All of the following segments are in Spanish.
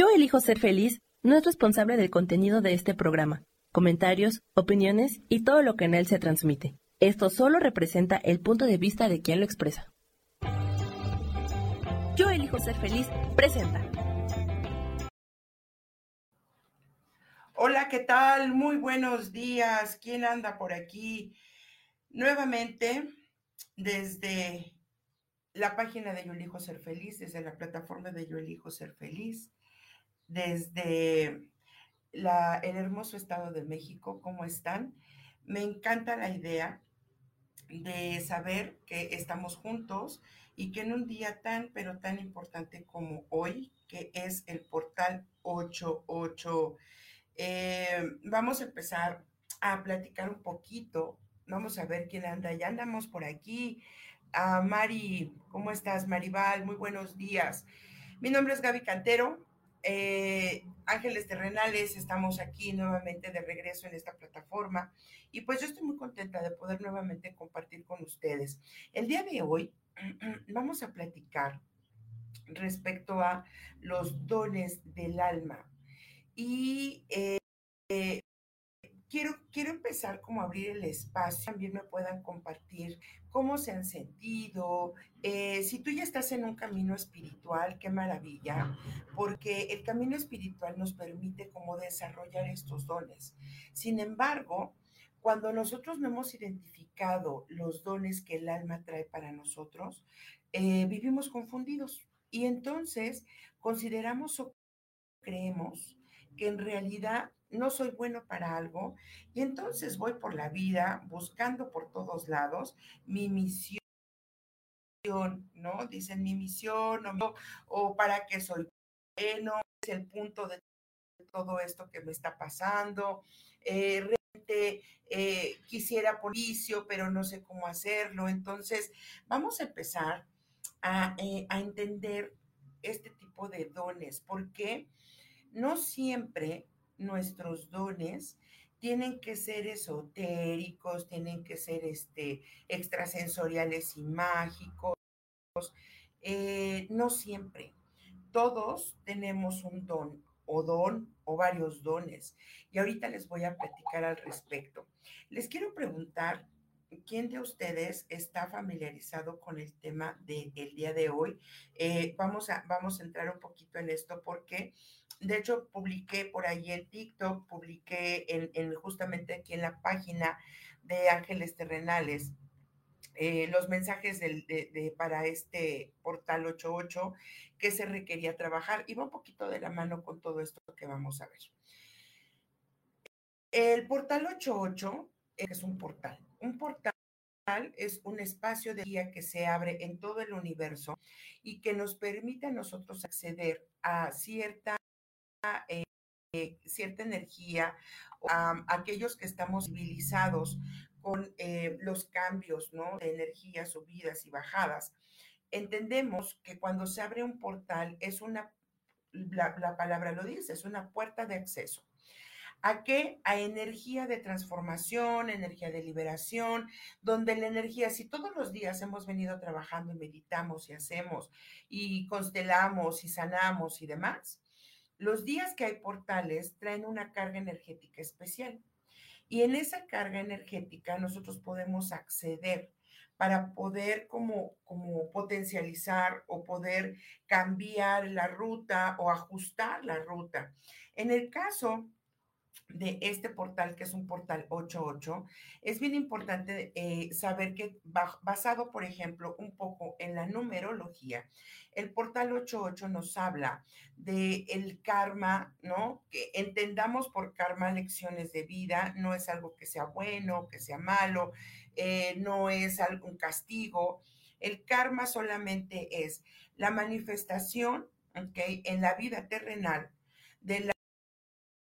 Yo elijo ser feliz no es responsable del contenido de este programa, comentarios, opiniones y todo lo que en él se transmite. Esto solo representa el punto de vista de quien lo expresa. Yo elijo ser feliz presenta. Hola, ¿qué tal? Muy buenos días. ¿Quién anda por aquí? Nuevamente, desde la página de Yo elijo ser feliz, desde la plataforma de Yo elijo ser feliz, desde el hermoso estado de México, ¿cómo están? Me encanta la idea de saber que estamos juntos y que en un día tan, pero tan importante como hoy, que es el portal 88, eh, vamos a empezar a platicar un poquito. Vamos a ver quién anda. Ya andamos por aquí. a Mari, ¿cómo estás, Maribal? Muy buenos días. Mi nombre es Gaby Cantero. Eh, Ángeles Terrenales, estamos aquí nuevamente de regreso en esta plataforma y pues yo estoy muy contenta de poder nuevamente compartir con ustedes. El día de hoy vamos a platicar respecto a los dones del alma y eh, quiero, quiero empezar como a abrir el espacio, también me puedan compartir cómo se han sentido. Eh, si tú ya estás en un camino espiritual, qué maravilla, porque el camino espiritual nos permite como desarrollar estos dones. Sin embargo, cuando nosotros no hemos identificado los dones que el alma trae para nosotros, eh, vivimos confundidos y entonces consideramos o creemos que en realidad no soy bueno para algo y entonces voy por la vida buscando por todos lados mi misión, ¿no? Dicen mi misión o, o para qué soy bueno, es el punto de todo esto que me está pasando. Eh, realmente eh, quisiera policio, pero no sé cómo hacerlo. Entonces, vamos a empezar a, eh, a entender este tipo de dones, porque no siempre nuestros dones tienen que ser esotéricos, tienen que ser este, extrasensoriales y mágicos. Eh, no siempre. Todos tenemos un don o don o varios dones. Y ahorita les voy a platicar al respecto. Les quiero preguntar, ¿quién de ustedes está familiarizado con el tema del día de hoy? Eh, vamos, a, vamos a entrar un poquito en esto porque de hecho, publiqué por ahí en TikTok, publiqué en, justamente aquí en la página de Ángeles Terrenales eh, los mensajes de, para este portal 88 que se requería trabajar. Va un poquito de la mano con todo esto que vamos a ver. El portal 88 es un portal. Un portal es un espacio de guía que se abre en todo el universo y que nos permite a nosotros acceder a cierta eh, cierta energía, a aquellos que estamos civilizados con eh, los cambios ¿no? de energía, subidas y bajadas, entendemos que cuando se abre un portal es una, la, la palabra lo dice, es una puerta de acceso. ¿A qué? A energía de transformación, energía de liberación, donde la energía, si todos los días hemos venido trabajando y meditamos y hacemos y constelamos y sanamos y demás, los días que hay portales traen una carga energética especial. Y en esa carga energética nosotros podemos acceder para poder como, como potencializar o poder cambiar la ruta o ajustar la ruta. En el caso de este portal, que es un portal 88, es bien importante eh, saber que basado, por ejemplo, un poco en la numerología, el portal 88 nos habla de el karma, ¿no? Que entendamos por karma lecciones de vida, no es algo que sea bueno, que sea malo, eh, no es algún castigo. El karma solamente es la manifestación, ¿ok? En la vida terrenal de la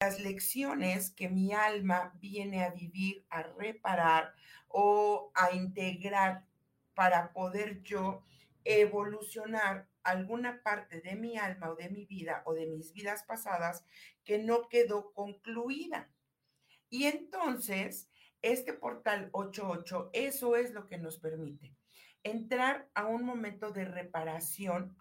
las lecciones que mi alma viene a vivir, a reparar o a integrar para poder yo evolucionar alguna parte de mi alma o de mi vida o de mis vidas pasadas que no quedó concluida. Y entonces, este portal 88, eso es lo que nos permite entrar a un momento de reparación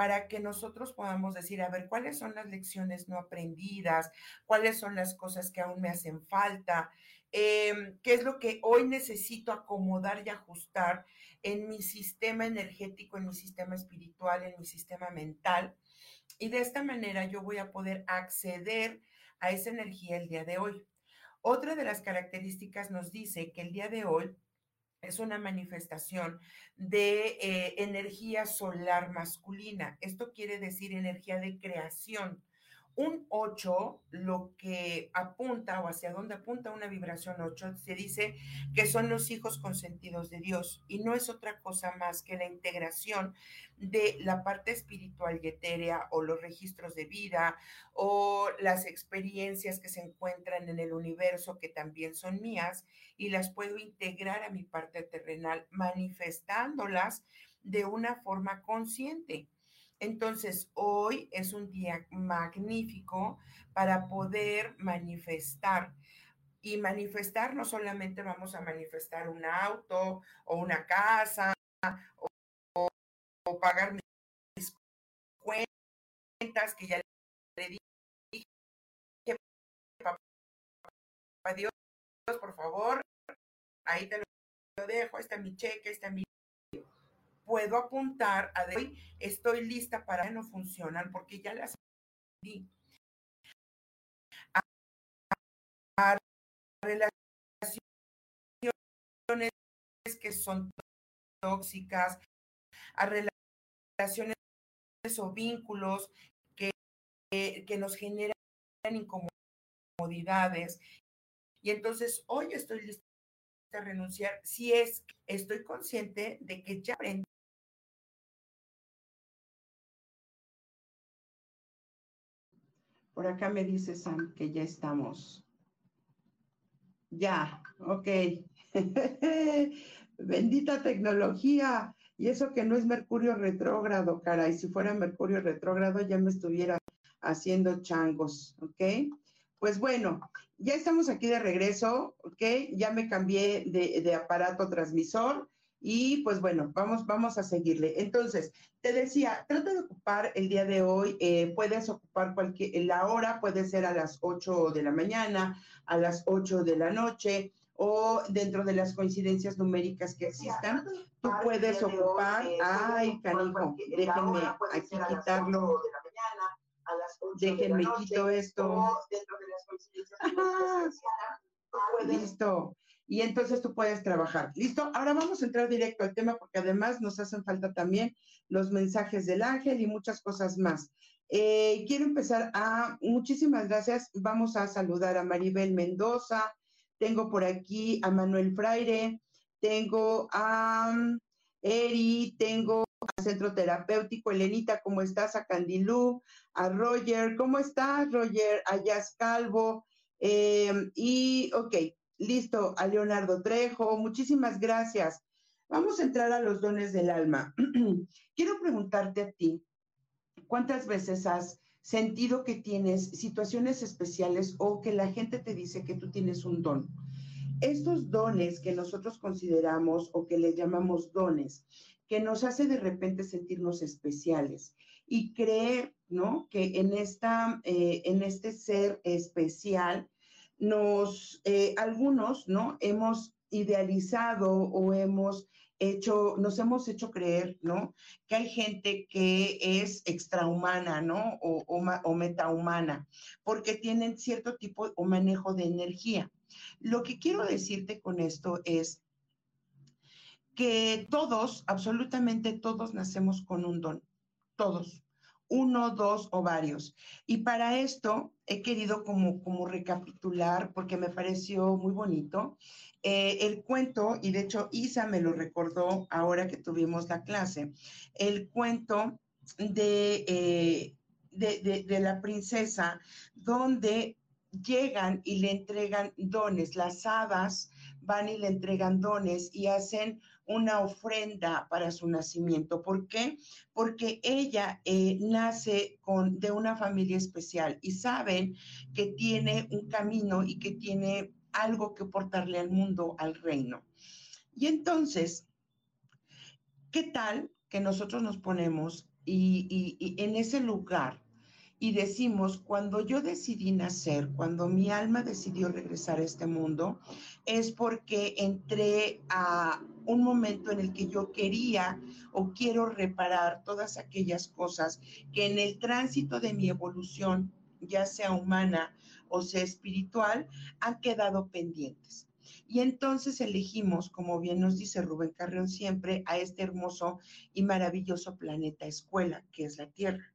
para que nosotros podamos decir, a ver, cuáles son las lecciones no aprendidas, cuáles son las cosas que aún me hacen falta, em, qué es lo que hoy necesito acomodar y ajustar en mi sistema energético, en mi sistema espiritual, en mi sistema mental. Y de esta manera yo voy a poder acceder a esa energía el día de hoy. Otra de las características nos dice que el día de hoy es una manifestación de eh, energía solar masculina. Esto quiere decir energía de creación. Un 8, lo que apunta o hacia dónde apunta una vibración 8, se dice que son los hijos consentidos de Dios y no es otra cosa más que la integración de la parte espiritual y etérea o los registros de vida o las experiencias que se encuentran en el universo que también son mías y las puedo integrar a mi parte terrenal manifestándolas de una forma consciente. Entonces, hoy es un día magnífico para poder manifestar. Y manifestar no solamente vamos a manifestar un auto o una casa o, pagar mis cuentas que ya le dije, papá Dios, por favor, ahí te lo dejo, está mi cheque, está mi puedo apuntar a hoy estoy lista para no funcionan porque ya las di. A, relaciones que son tóxicas, a relaciones o vínculos que, que nos generan incomodidades. Y entonces hoy estoy lista a renunciar si es que estoy consciente de que ya aprendí Por acá me dice Sam que ya estamos. Ya, ok. Bendita tecnología. Y eso que no es Mercurio retrógrado, cara. Y si fuera Mercurio retrógrado ya me estuviera haciendo changos, ¿ok? Pues bueno, ya estamos aquí de regreso, ¿ok? Ya me cambié de, de aparato transmisor. Y pues bueno, vamos, vamos a seguirle. Entonces, te decía, trata de ocupar el día de hoy, eh, puedes ocupar cualquier, la hora puede ser a las 8 de la mañana, a las 8 de la noche o dentro de las coincidencias numéricas que existan, tú puedes ocupar, eh, ay, canijo, déjenme aquí quitarlo. Déjenme quito esto. Listo y entonces tú puedes trabajar. ¿Listo? Ahora vamos a entrar directo al tema porque además nos hacen falta también los mensajes del ángel y muchas cosas más. Eh, quiero empezar a, muchísimas gracias, vamos a saludar a Maribel Mendoza, tengo por aquí a Manuel Fraire, tengo a um, Eri, tengo a Centro Terapéutico, Elenita, ¿cómo estás? A Candilú, a Roger, ¿cómo estás, Roger? A Yas Calvo, eh, y ok, Listo, a Leonardo Trejo, muchísimas gracias. Vamos a entrar a los dones del alma. Quiero preguntarte a ti, ¿cuántas veces has sentido que tienes situaciones especiales o que la gente te dice que tú tienes un don? Estos dones que nosotros consideramos o que le llamamos dones, que nos hace de repente sentirnos especiales y creer, ¿no? Que en, esta, eh, en este ser especial nos, eh, algunos, ¿no? Hemos idealizado o hemos hecho, nos hemos hecho creer, ¿no? Que hay gente que es extrahumana, ¿no? O, o, metahumana, porque tienen cierto tipo o manejo de energía. Lo que quiero decirte con esto es que todos, absolutamente todos, nacemos con un don, todos uno, dos o varios. Y para esto he querido como, como recapitular, porque me pareció muy bonito, eh, el cuento, y de hecho Isa me lo recordó ahora que tuvimos la clase, el cuento de, eh, de, de la princesa, donde llegan y le entregan dones, las hadas van y le entregan dones y hacen una ofrenda para su nacimiento. ¿Por qué? Porque ella eh, nace con, de una familia especial y saben que tiene un camino y que tiene algo que portarle al mundo, al reino. Y entonces, ¿qué tal que nosotros nos ponemos y, en ese lugar y decimos, cuando yo decidí nacer, cuando mi alma decidió regresar a este mundo, es porque entré a un momento en el que yo quería o quiero reparar todas aquellas cosas que en el tránsito de mi evolución, ya sea humana o sea espiritual, han quedado pendientes. Y entonces elegimos, como bien nos dice Rubén Carrión siempre, a este hermoso y maravilloso planeta escuela que es la Tierra.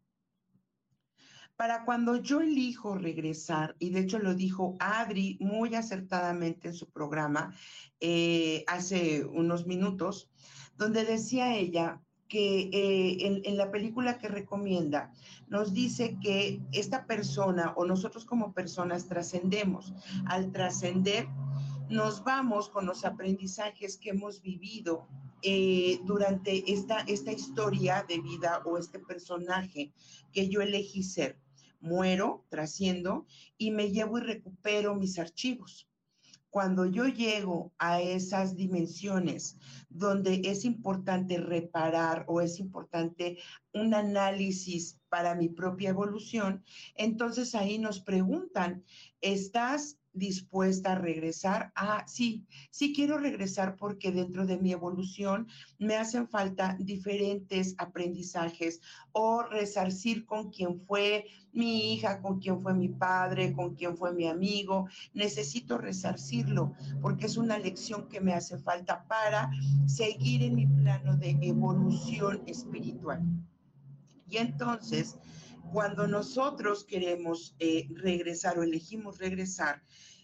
Para cuando yo elijo regresar, y de hecho lo dijo Adri muy acertadamente en su programa eh, hace unos minutos, donde decía ella que eh, en, la película que recomienda nos dice que esta persona o nosotros como personas trascendemos. Al trascender, nos vamos con los aprendizajes que hemos vivido eh, durante esta, esta historia de vida o este personaje que yo elegí ser. Muero, trasciendo y me llevo y recupero mis archivos. Cuando yo llego a esas dimensiones donde es importante reparar o es importante un análisis para mi propia evolución, entonces ahí nos preguntan, ¿estás dispuesta a regresar? Ah, sí, sí quiero regresar porque dentro de mi evolución me hacen falta diferentes aprendizajes o resarcir con quien fue mi hija, con quien fue mi padre, con quien fue mi amigo. Necesito resarcirlo porque es una lección que me hace falta para seguir en mi plano de evolución espiritual. Y entonces, cuando nosotros queremos eh, regresar o elegimos regresar,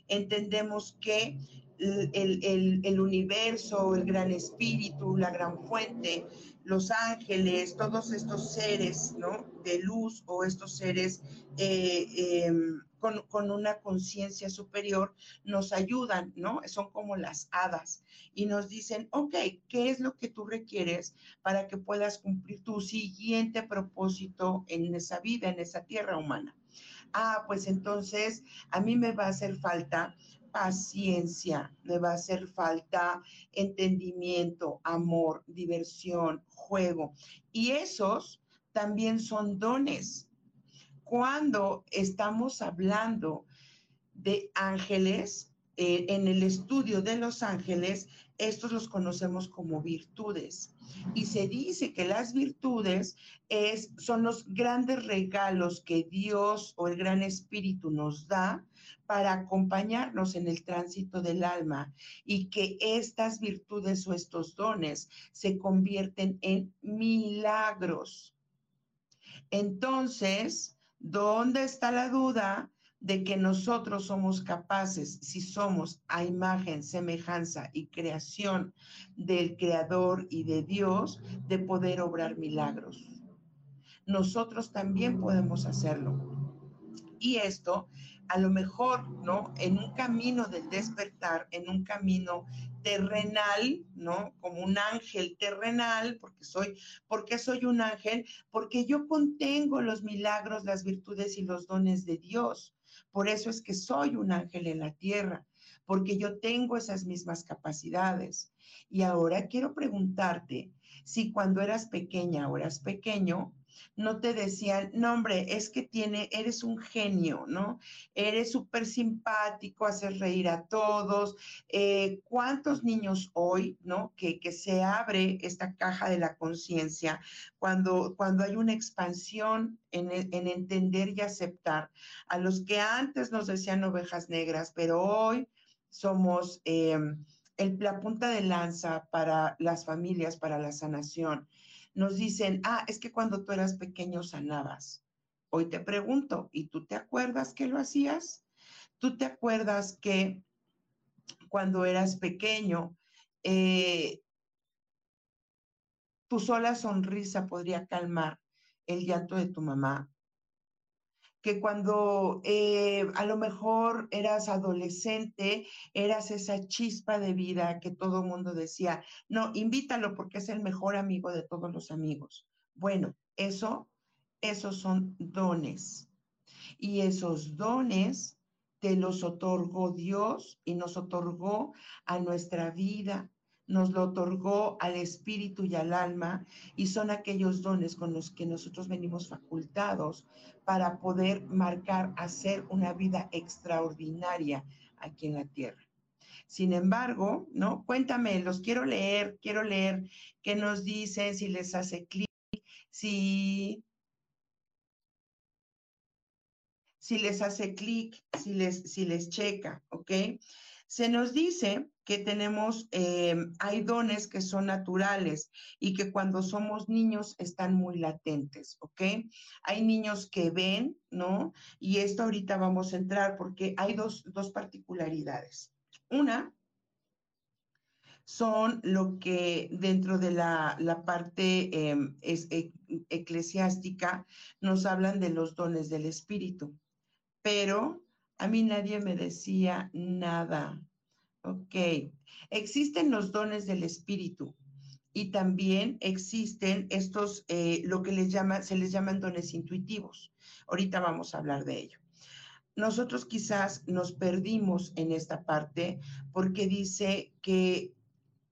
entendemos que el, el, universo, el gran espíritu, la gran fuente, los ángeles, todos estos seres, ¿no? De luz o estos seres eh, em, con, con, una conciencia superior nos ayudan, ¿no? Son como las hadas y nos dicen, ok, ¿qué es lo que tú requieres para que puedas cumplir tu siguiente propósito en esa vida, en esa tierra humana? Ah, pues entonces a mí me va a hacer falta paciencia, me va a hacer falta entendimiento, amor, diversión, juego. Y esos también son dones. Cuando estamos hablando de ángeles, eh, en el estudio de los ángeles, estos los conocemos como virtudes. Y se dice que las virtudes es, son los grandes regalos que Dios o el Gran Espíritu nos da para acompañarnos en el tránsito del alma y que estas virtudes o estos dones se convierten en milagros. Entonces, ¿dónde está la duda? de que nosotros somos capaces, si somos a imagen, semejanza y creación del Creador y de Dios, de poder obrar milagros. Nosotros también podemos hacerlo. Y esto, a lo mejor, ¿no? En un camino del despertar, en un camino terrenal, ¿no? Como un ángel terrenal, porque soy, porque soy un ángel, porque yo contengo los milagros, las virtudes y los dones de Dios. Por eso es que soy un ángel en la tierra, porque yo tengo esas mismas capacidades. Y ahora quiero preguntarte si cuando eras pequeña o eras pequeño, no te decían, no hombre, es que tiene, eres un genio, ¿no? Eres súper simpático, haces reír a todos. Eh, ¿Cuántos niños hoy, ¿no? Que, que se abre esta caja de la conciencia cuando, cuando hay una expansión en, en, entender y aceptar a los que antes nos decían ovejas negras, pero hoy somos... El, la punta de lanza para las familias, para la sanación nos dicen, ah, es que cuando tú eras pequeño sanabas. Hoy te pregunto, ¿y tú te acuerdas que lo hacías? ¿Tú te acuerdas que cuando eras pequeño, eh, tu sola sonrisa podría calmar el llanto de tu mamá? Que cuando eh, a lo mejor eras adolescente, eras esa chispa de vida que todo el mundo decía, no, invítalo porque es el mejor amigo de todos los amigos. Bueno, eso, esos son dones. Y esos dones te los otorgó Dios y nos otorgó a nuestra vida, nos lo otorgó al espíritu y al alma y son aquellos dones con los que nosotros venimos facultados para poder marcar, hacer una vida extraordinaria aquí en la tierra. Sin embargo, ¿no? Cuéntame, los quiero leer, quiero leer qué nos dicen, si les hace clic, si, si les hace clic, si les, si les checa, ¿ok? Se nos dice que tenemos, eh, hay dones que son naturales y que cuando somos niños están muy latentes, ¿ok? Hay niños que ven, ¿no? Y esto ahorita vamos a entrar porque hay dos, dos particularidades. Una son lo que dentro de la, parte em, e, eclesiástica nos hablan de los dones del Espíritu, pero a mí nadie me decía nada. Ok, existen los dones del Espíritu y también existen estos, eh, lo que les llama, se les llaman dones intuitivos. Ahorita vamos a hablar de ello nosotros quizás nos perdimos en esta parte porque dice que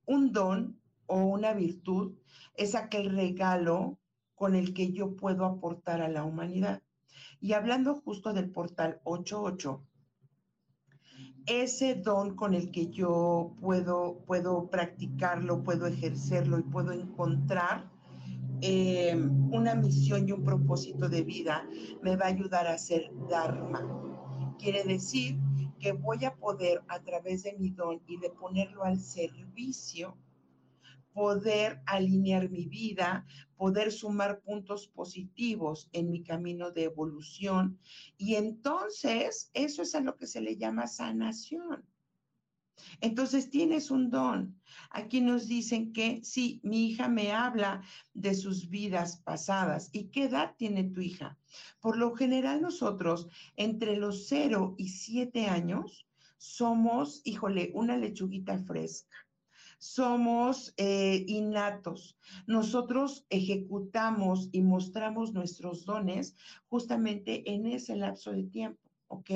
un don o una virtud es aquel regalo con el que yo puedo aportar a la humanidad. Y hablando justo del portal 88, ese don con el que yo puedo, puedo practicarlo, puedo ejercerlo y puedo encontrar eh, una misión y un propósito de vida, me va a ayudar a hacer Dharma. Quiere decir que voy a poder a través de mi don y de ponerlo al servicio, poder alinear mi vida, poder sumar puntos positivos en mi camino de evolución. Y entonces eso es a lo que se le llama sanación. Entonces tienes un don. Aquí nos dicen que sí, mi hija me habla de sus vidas pasadas. ¿Y qué edad tiene tu hija? Por lo general nosotros entre los 0 y 7 años somos, híjole, una lechuguita fresca. Somos eh, innatos. Nosotros ejecutamos y mostramos nuestros dones justamente en ese lapso de tiempo. ¿ok?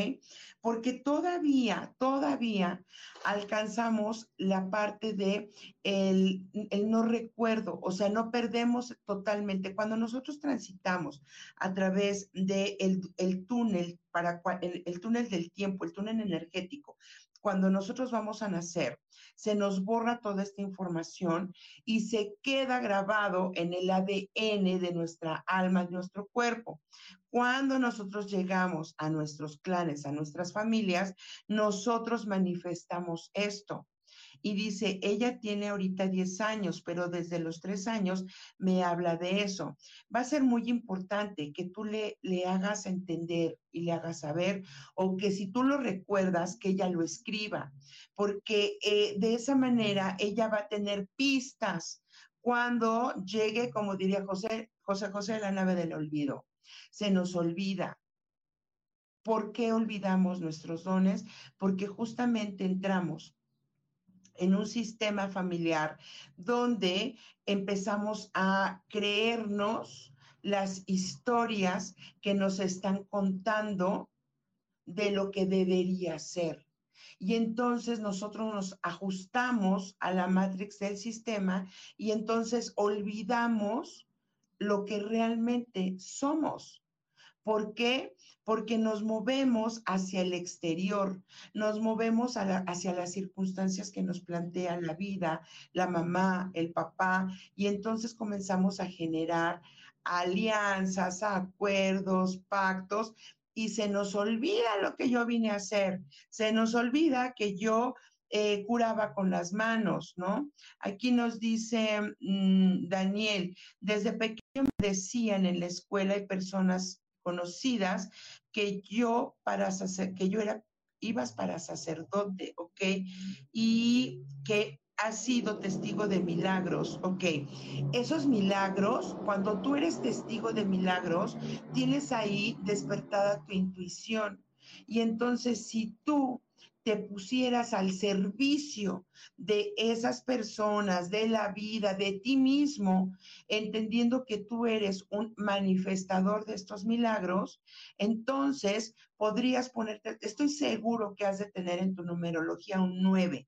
Porque todavía, todavía alcanzamos la parte de el, no recuerdo, o sea, no perdemos totalmente. Cuando nosotros transitamos a través del de el túnel, para el túnel del tiempo, el túnel energético, cuando nosotros vamos a nacer, se nos borra toda esta información y se queda grabado en el ADN de nuestra alma, de nuestro cuerpo. Cuando nosotros llegamos a nuestros clanes, a nuestras familias, nosotros manifestamos esto y dice, ella tiene ahorita 10 años, pero desde los 3 años me habla de eso. Va a ser muy importante que tú le, le hagas entender y le hagas saber, o que si tú lo recuerdas, que ella lo escriba, porque eh, de esa manera ella va a tener pistas cuando llegue, como diría José, José José, la nave del olvido. Se nos olvida, ¿Por qué olvidamos nuestros dones? Porque justamente entramos en un sistema familiar donde empezamos a creernos las historias que nos están contando de lo que debería ser. Y entonces nosotros nos ajustamos a la matrix del sistema y entonces olvidamos lo que realmente somos. ¿Por qué? Porque nos movemos hacia el exterior, nos movemos hacia las circunstancias que nos plantea la vida, la mamá, el papá, y entonces comenzamos a generar alianzas, acuerdos, pactos, y se nos olvida lo que yo vine a hacer, se nos olvida que yo eh, curaba con las manos, ¿no? Aquí nos dice mm, Daniel, desde pequeño me decían en la escuela hay personas conocidas que yo para que yo era ibas para sacerdote, ¿ok? Y que has sido testigo de milagros, ¿ok? Esos milagros, cuando tú eres testigo de milagros, tienes ahí despertada tu intuición. Y entonces si tú te pusieras al servicio de esas personas, de la vida, de ti mismo, entendiendo que tú eres un manifestador de estos milagros, entonces podrías ponerte, estoy seguro que has de tener en tu numerología un 9,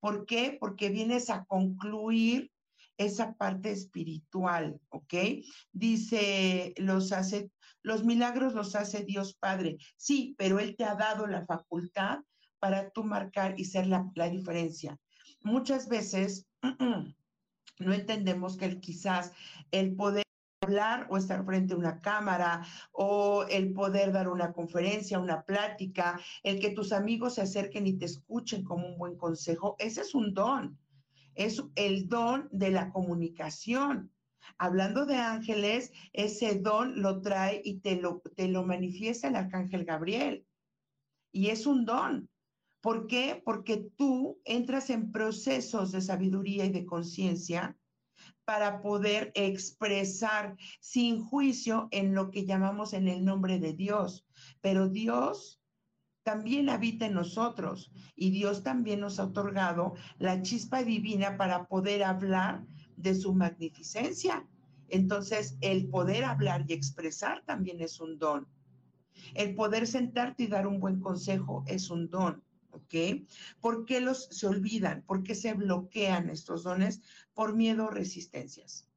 ¿Por qué? Porque vienes a concluir esa parte espiritual, ¿ok? Dice, los hace, los milagros los hace Dios Padre. Sí, pero Él te ha dado la facultad para tú marcar y ser la, la diferencia. Muchas veces no entendemos que quizás el poder hablar o estar frente a una cámara o el poder dar una conferencia, una plática, el que tus amigos se acerquen y te escuchen como un buen consejo, ese es un don. Es el don de la comunicación. Hablando de ángeles, ese don lo trae y te lo, te lo manifiesta el arcángel Gabriel. Y es un don. ¿Por qué? Porque tú entras en procesos de sabiduría y de conciencia para poder expresar sin juicio en lo que llamamos en el nombre de Dios. Pero Dios también habita en nosotros y Dios también nos ha otorgado la chispa divina para poder hablar de su magnificencia. Entonces, el poder hablar y expresar también es un don. El poder sentarte y dar un buen consejo es un don. ¿Ok? ¿Por qué los se olvidan? ¿Por qué se bloquean estos dones? Por miedo o resistencias.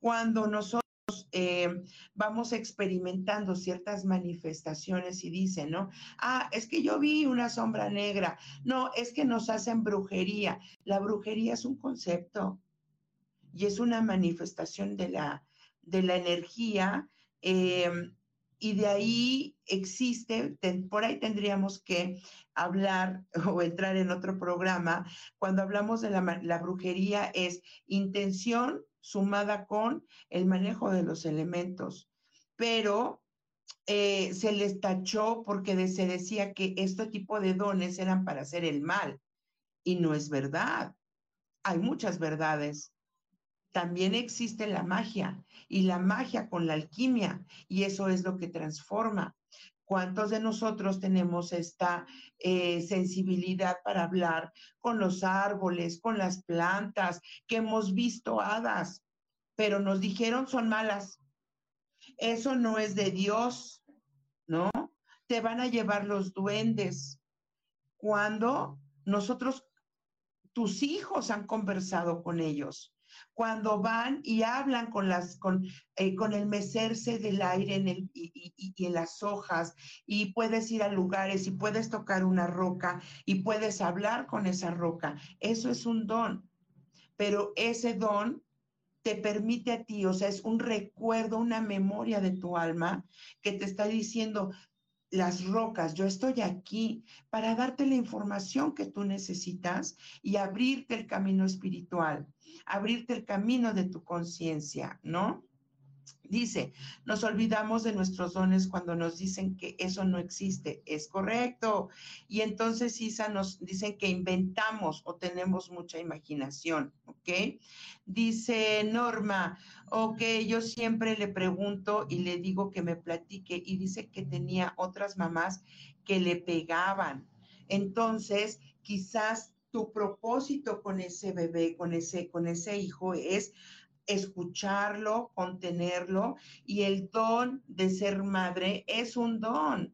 Cuando nosotros eh, vamos experimentando ciertas manifestaciones y dicen, ¿no? Ah, es que yo vi una sombra negra. No, es que nos hacen brujería. La brujería es un concepto y es una manifestación de la, de la energía. Eh, y de ahí existe, por ahí tendríamos que hablar o entrar en otro programa, cuando hablamos de la, brujería es intención sumada con el manejo de los elementos, pero eh, se les tachó porque se decía que este tipo de dones eran para hacer el mal y no es verdad. Hay muchas verdades también existe la magia y la magia con la alquimia y eso es lo que transforma. ¿Cuántos de nosotros tenemos esta eh, sensibilidad para hablar con los árboles, con las plantas, que hemos visto hadas, pero nos dijeron son malas? Eso no es de Dios, ¿no? Te van a llevar los duendes. Cuando nosotros, tus hijos han conversado con ellos cuando van y hablan con las con, eh, con el mecerse del aire en el, y, y, en las hojas y puedes ir a lugares y puedes tocar una roca y puedes hablar con esa roca. Eso es un don, pero ese don te permite a ti, o sea, es un recuerdo, una memoria de tu alma que te está diciendo, las rocas, yo estoy aquí para darte la información que tú necesitas y abrirte el camino espiritual, abrirte el camino de tu conciencia, ¿no? Dice, nos olvidamos de nuestros dones cuando nos dicen que eso no existe. Es correcto. Y entonces, Isa, nos dicen que inventamos o tenemos mucha imaginación, ¿ok? Dice Norma, ok, yo siempre le pregunto y le digo que me platique y dice que tenía otras mamás que le pegaban. Entonces, quizás tu propósito con ese bebé, con ese, con ese hijo es escucharlo, contenerlo y el don de ser madre es un don.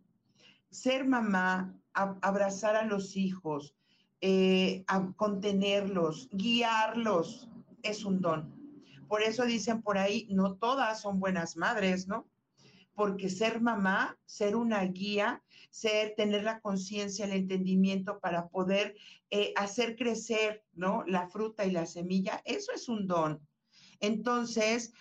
Ser mamá, abrazar a los hijos, eh, contenerlos, guiarlos, es un don. Por eso dicen por ahí, no todas son buenas madres, ¿no? Porque ser mamá, ser una guía, ser, tener la conciencia, el entendimiento para poder eh, hacer crecer, ¿no? La fruta y la semilla, eso es un don. Entonces,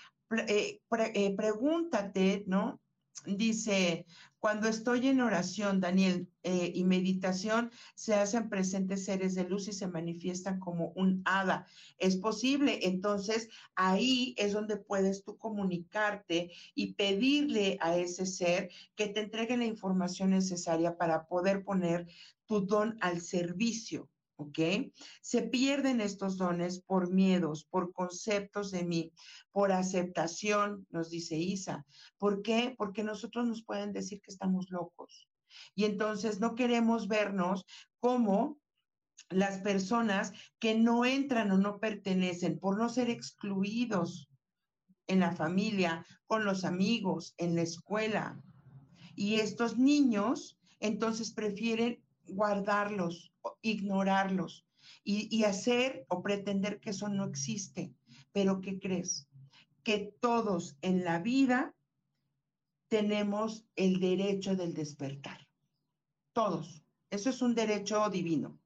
eh, eh, pregúntate, ¿no? Dice, cuando estoy en oración, Daniel, eh, y meditación, se hacen presentes seres de luz y se manifiestan como un hada. Es posible, entonces ahí es donde puedes tú comunicarte y pedirle a ese ser que te entregue la información necesaria para poder poner tu don al servicio. ¿Ok? Se pierden estos dones por miedos, por conceptos de mí, por aceptación, nos dice Isa. ¿Por qué? Porque nosotros nos pueden decir que estamos locos. Y entonces no queremos vernos como las personas que no entran o no pertenecen por no ser excluidos en la familia, con los amigos, en la escuela. Y estos niños entonces prefieren guardarlos, ignorarlos. y, hacer o pretender que eso no existe. Pero ¿qué crees? Que todos en la vida tenemos el derecho del despertar. Todos. Eso es un derecho divino.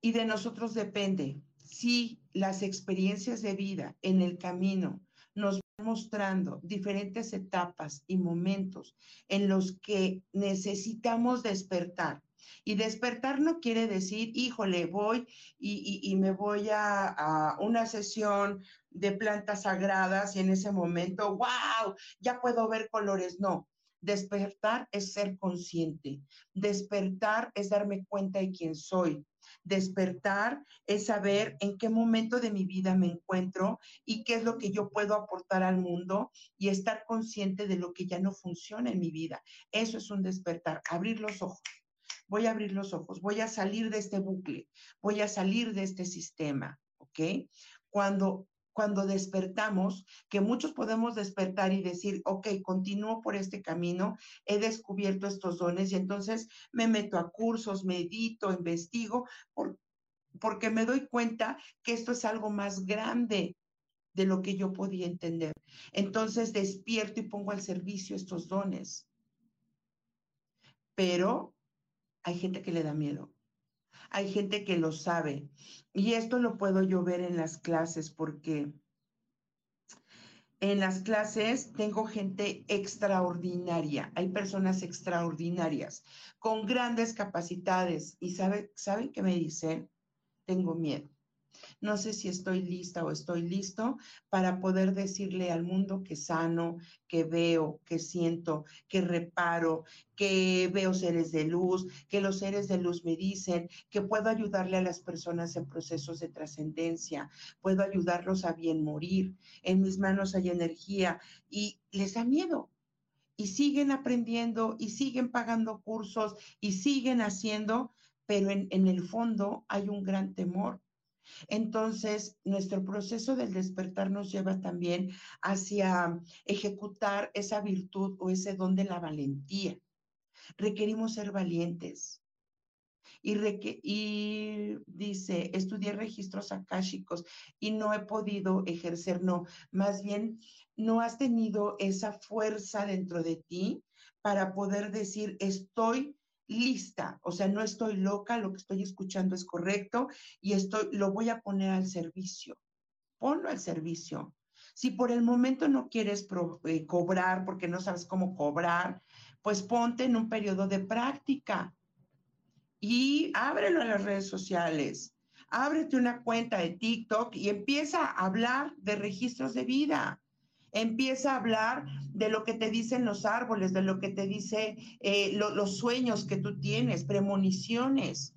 Y de nosotros depende si las experiencias de vida en el camino nos mostrando diferentes etapas y momentos en los que necesitamos despertar y despertar no quiere decir, híjole, voy y, me voy a, a, una sesión de plantas sagradas y en ese momento, wow, ya puedo ver colores. No, despertar es ser consciente. Despertar es darme cuenta de quién soy. Despertar es saber en qué momento de mi vida me encuentro y qué es lo que yo puedo aportar al mundo y estar consciente de lo que ya no funciona en mi vida. Eso es un despertar, abrir los ojos voy a abrir los ojos, voy a salir de este bucle, voy a salir de este sistema, ¿ok? Cuando cuando despertamos, que muchos podemos despertar y decir, ok, continúo por este camino, he descubierto estos dones y entonces me meto a cursos, medito, investigo, porque me doy cuenta que esto es algo más grande de lo que yo podía entender. Entonces despierto y pongo al servicio estos dones. Pero hay gente que le da miedo. Hay gente que lo sabe. Y esto lo puedo yo ver en las clases porque en las clases tengo gente extraordinaria. Hay personas extraordinarias con grandes capacidades. ¿Y sabe, saben qué me dicen? Tengo miedo. No sé si estoy lista o estoy listo para poder decirle al mundo que sano, que veo, que siento, que reparo, que veo seres de luz, que los seres de luz me dicen, que puedo ayudarle a las personas en procesos de trascendencia, puedo ayudarlos a bien morir. En mis manos hay energía y les da miedo y siguen aprendiendo y siguen pagando cursos y siguen haciendo, pero en, en, el fondo hay un gran temor entonces, nuestro proceso del despertar nos lleva también hacia ejecutar esa virtud o ese don de la valentía. Requerimos ser valientes. Y, dice, estudié registros akáshicos y no he podido ejercer, no, más bien no has tenido esa fuerza dentro de ti para poder decir, estoy lista, o sea, no estoy loca, lo que estoy escuchando es correcto y estoy, lo voy a poner al servicio. Ponlo al servicio. Si por el momento no quieres eh, cobrar porque no sabes cómo cobrar, pues ponte en un periodo de práctica y ábrelo en las redes sociales. Ábrete una cuenta de TikTok y empieza a hablar de registros de vida empieza a hablar de lo que te dicen los árboles, de lo que te dice eh, los sueños que tú tienes, premoniciones.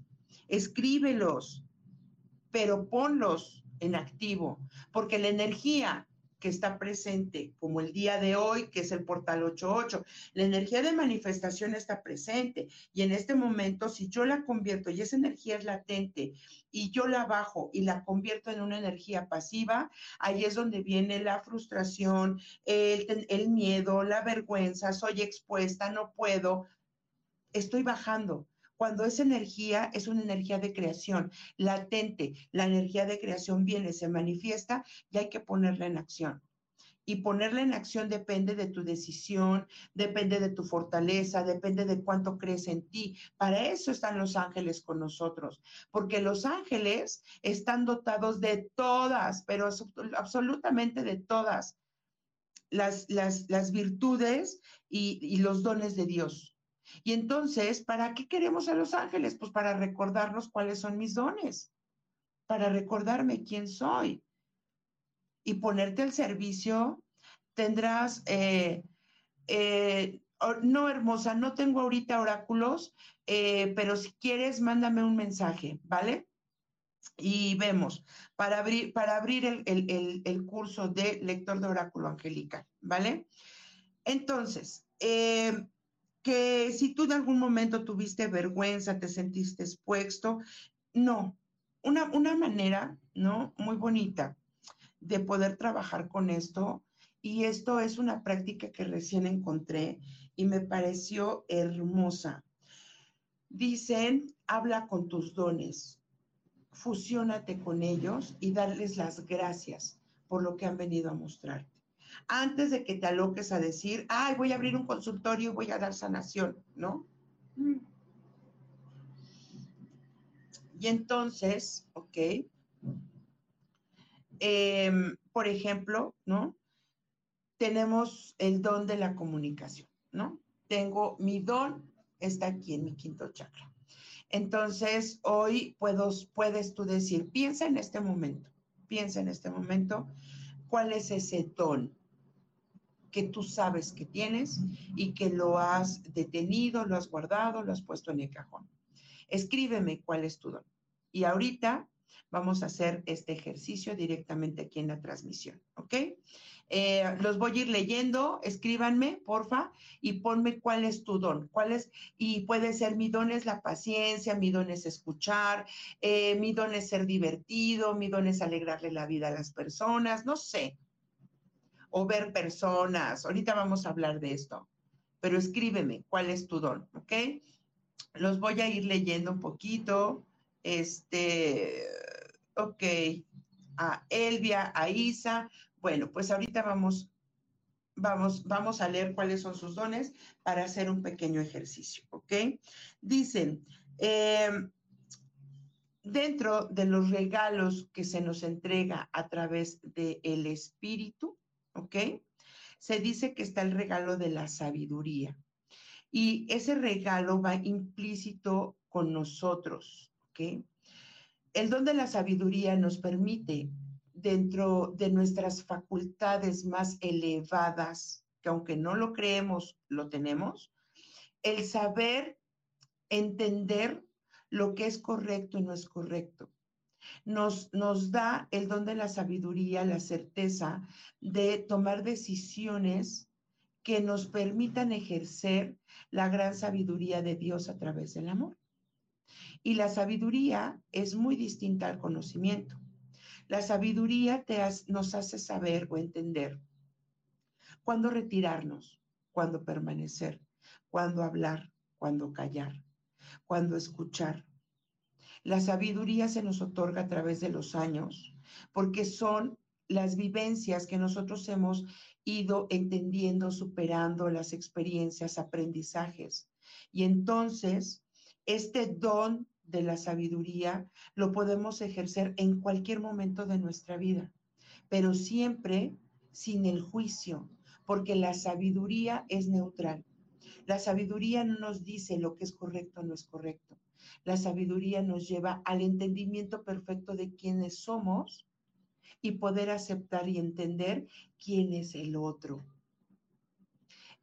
Escríbelos, pero ponlos en activo, porque la energía que está presente, como el día de hoy, que es el portal 88. La energía de manifestación está presente y en este momento, si yo la convierto y esa energía es latente y yo la bajo y la convierto en una energía pasiva, ahí es donde viene la frustración, el, el miedo, la vergüenza, soy expuesta, no puedo, estoy bajando cuando esa energía es una energía de creación, latente, la energía de creación viene, se manifiesta y hay que ponerla en acción. Y ponerla en acción depende de tu decisión, depende de tu fortaleza, depende de cuánto crees en ti. Para eso están los ángeles con nosotros, porque los ángeles están dotados de todas, pero absolutamente de todas las, las, virtudes y los dones de Dios. Y entonces, ¿para qué queremos a los ángeles? Pues para recordarnos cuáles son mis dones, para recordarme quién soy y ponerte al servicio. Tendrás, eh, eh, no hermosa, no tengo ahorita oráculos, eh, pero si quieres, mándame un mensaje, ¿vale? Y vemos, para abrir, para abrir el, el, el curso de lector de oráculo angelical, ¿vale? Entonces, que si tú en algún momento tuviste vergüenza, te sentiste expuesto, no, una, una manera, ¿no? Muy bonita de poder trabajar con esto. Y esto es una práctica que recién encontré y me pareció hermosa. Dicen, habla con tus dones. fusiónate con ellos y darles las gracias por lo que han venido a mostrarte. Antes de que te aloques a decir, ay, voy a abrir un consultorio y voy a dar sanación, ¿no? Mm. Y entonces, ok, em, por ejemplo, ¿no? Tenemos el don de la comunicación, ¿no? Tengo mi don, está aquí en mi quinto chakra. Entonces, hoy puedo, puedes tú decir, piensa en este momento, piensa en este momento, cuál es ese don que tú sabes que tienes y que lo has detenido, lo has guardado, lo has puesto en el cajón. Escríbeme cuál es tu don. Y ahorita vamos a hacer este ejercicio directamente aquí en la transmisión, ¿ok? Eh, los voy a ir leyendo, escríbanme, porfa, y ponme cuál es tu don, cuál es, y puede ser mi don es la paciencia, mi don es escuchar, eh, mi don es ser divertido, mi don es alegrarle la vida a las personas, no sé, o ver personas, ahorita vamos a hablar de esto, pero escríbeme cuál es tu don, ¿ok? Los voy a ir leyendo un poquito, este, ok, a Elvia, a Isa, bueno, pues ahorita vamos, vamos, vamos a leer cuáles son sus dones para hacer un pequeño ejercicio, ¿ok? Dicen, em, dentro de los regalos que se nos entrega a través del el espíritu, ¿ok? Se dice que está el regalo de la sabiduría. Y ese regalo va implícito con nosotros, ¿ok? El don de la sabiduría nos permite dentro de nuestras facultades más elevadas, que aunque no lo creemos, lo tenemos, el saber entender lo que es correcto y no es correcto. Nos, nos da el don de la sabiduría, la certeza de tomar decisiones que nos permitan ejercer la gran sabiduría de Dios a través del amor. Y la sabiduría es muy distinta al conocimiento. La sabiduría te nos hace saber o entender cuándo retirarnos, cuándo permanecer, cuándo hablar, cuándo callar, cuándo escuchar. La sabiduría se nos otorga a través de los años porque son las vivencias que nosotros hemos ido entendiendo, superando las experiencias, aprendizajes. Y entonces, este don de la sabiduría lo podemos ejercer en cualquier momento de nuestra vida, pero siempre sin el juicio, porque la sabiduría es neutral. La sabiduría no nos dice lo que es correcto o no es correcto. La sabiduría nos lleva al entendimiento perfecto de quiénes somos y poder aceptar y entender quién es el otro.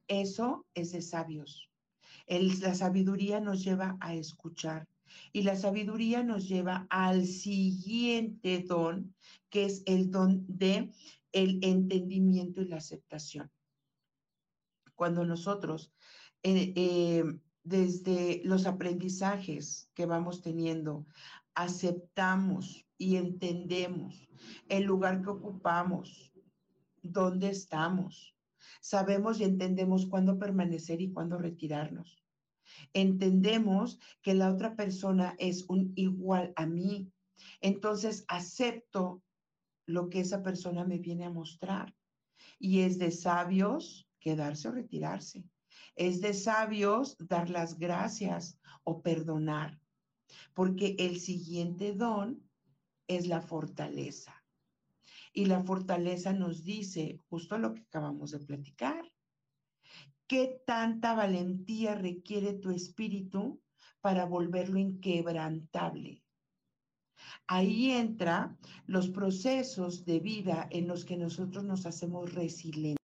Eso es de sabios. la sabiduría nos lleva a escuchar, y la sabiduría nos lleva al siguiente don, que es el don de el entendimiento y la aceptación. Cuando nosotros, eh, eh, desde los aprendizajes que vamos teniendo, aceptamos y entendemos el lugar que ocupamos, dónde estamos, sabemos y entendemos cuándo permanecer y cuándo retirarnos entendemos que la otra persona es un igual a mí. Entonces acepto lo que esa persona me viene a mostrar. Y es de sabios quedarse o retirarse. Es de sabios dar las gracias o perdonar. Porque el siguiente don es la fortaleza. Y la fortaleza nos dice justo lo que acabamos de platicar. ¿Qué tanta valentía requiere tu espíritu para volverlo inquebrantable? Ahí entra los procesos de vida en los que nosotros nos hacemos resilientes,